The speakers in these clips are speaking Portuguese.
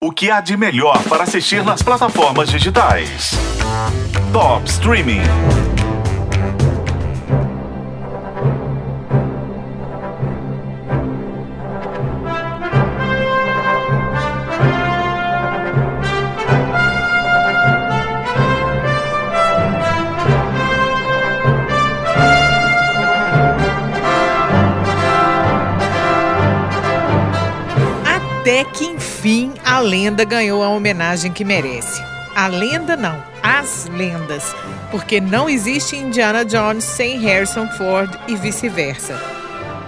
O que há de melhor para assistir nas plataformas digitais? Top Streaming. Até que enfim a lenda ganhou a homenagem que merece. A lenda não, as lendas, porque não existe Indiana Jones sem Harrison Ford e vice-versa.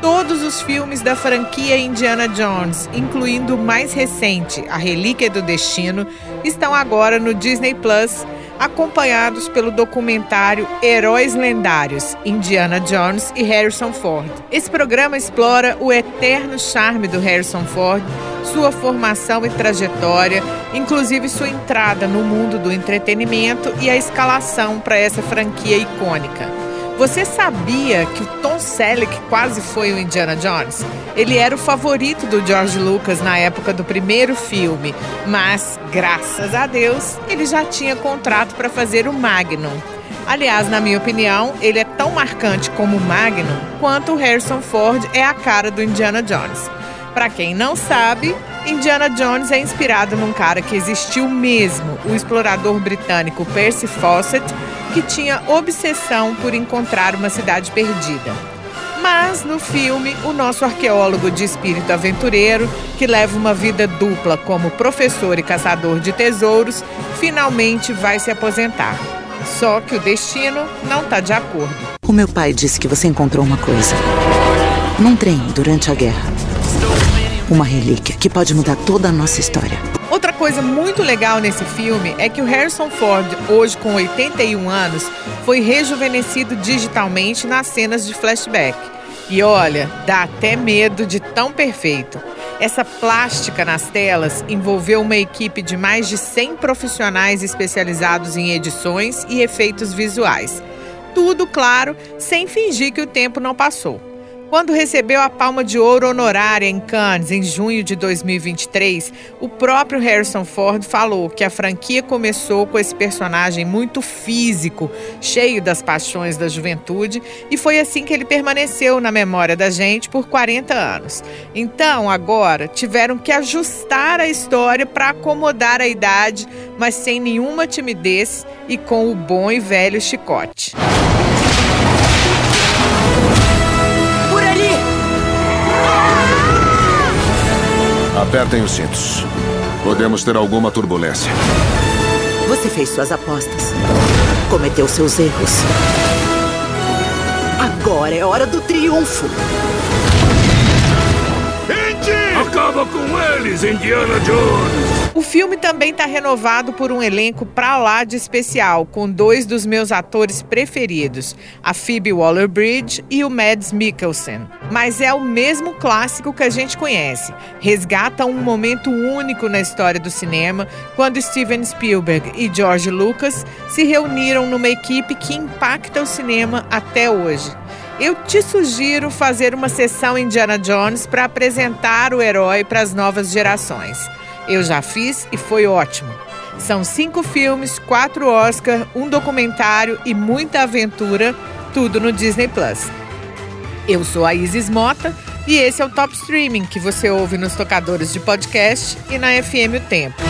Todos os filmes da franquia Indiana Jones, incluindo o mais recente, A Relíquia do Destino, estão agora no Disney Plus, acompanhados pelo documentário Heróis Lendários, Indiana Jones e Harrison Ford. Esse programa explora o eterno charme do Harrison Ford sua formação e trajetória, inclusive sua entrada no mundo do entretenimento e a escalação para essa franquia icônica. Você sabia que o Tom Selleck quase foi o Indiana Jones? Ele era o favorito do George Lucas na época do primeiro filme, mas, graças a Deus, ele já tinha contrato para fazer o Magnum. Aliás, na minha opinião, ele é tão marcante como o Magnum quanto o Harrison Ford é a cara do Indiana Jones. Para quem não sabe, Indiana Jones é inspirado num cara que existiu mesmo, o explorador britânico Percy Fawcett, que tinha obsessão por encontrar uma cidade perdida. Mas no filme, o nosso arqueólogo de espírito aventureiro, que leva uma vida dupla como professor e caçador de tesouros, finalmente vai se aposentar. Só que o destino não está de acordo. O meu pai disse que você encontrou uma coisa. Num trem durante a guerra. Uma relíquia que pode mudar toda a nossa história. Outra coisa muito legal nesse filme é que o Harrison Ford, hoje com 81 anos, foi rejuvenescido digitalmente nas cenas de flashback. E olha, dá até medo de tão perfeito. Essa plástica nas telas envolveu uma equipe de mais de 100 profissionais especializados em edições e efeitos visuais. Tudo, claro, sem fingir que o tempo não passou. Quando recebeu a Palma de Ouro honorária em Cannes em junho de 2023, o próprio Harrison Ford falou que a franquia começou com esse personagem muito físico, cheio das paixões da juventude, e foi assim que ele permaneceu na memória da gente por 40 anos. Então, agora, tiveram que ajustar a história para acomodar a idade, mas sem nenhuma timidez e com o bom e velho chicote. Apertem os cintos. Podemos ter alguma turbulência. Você fez suas apostas. Cometeu seus erros. Agora é hora do triunfo. Acaba com eles, Indiana Jones! O filme também está renovado por um elenco pra lá de especial, com dois dos meus atores preferidos, a Phoebe Waller-Bridge e o Mads Mikkelsen. Mas é o mesmo clássico que a gente conhece. Resgata um momento único na história do cinema, quando Steven Spielberg e George Lucas se reuniram numa equipe que impacta o cinema até hoje. Eu te sugiro fazer uma sessão Indiana Jones para apresentar o herói para as novas gerações. Eu já fiz e foi ótimo. São cinco filmes, quatro Oscar, um documentário e muita aventura, tudo no Disney Plus. Eu sou a Isis Mota e esse é o Top Streaming que você ouve nos tocadores de podcast e na FM O Tempo.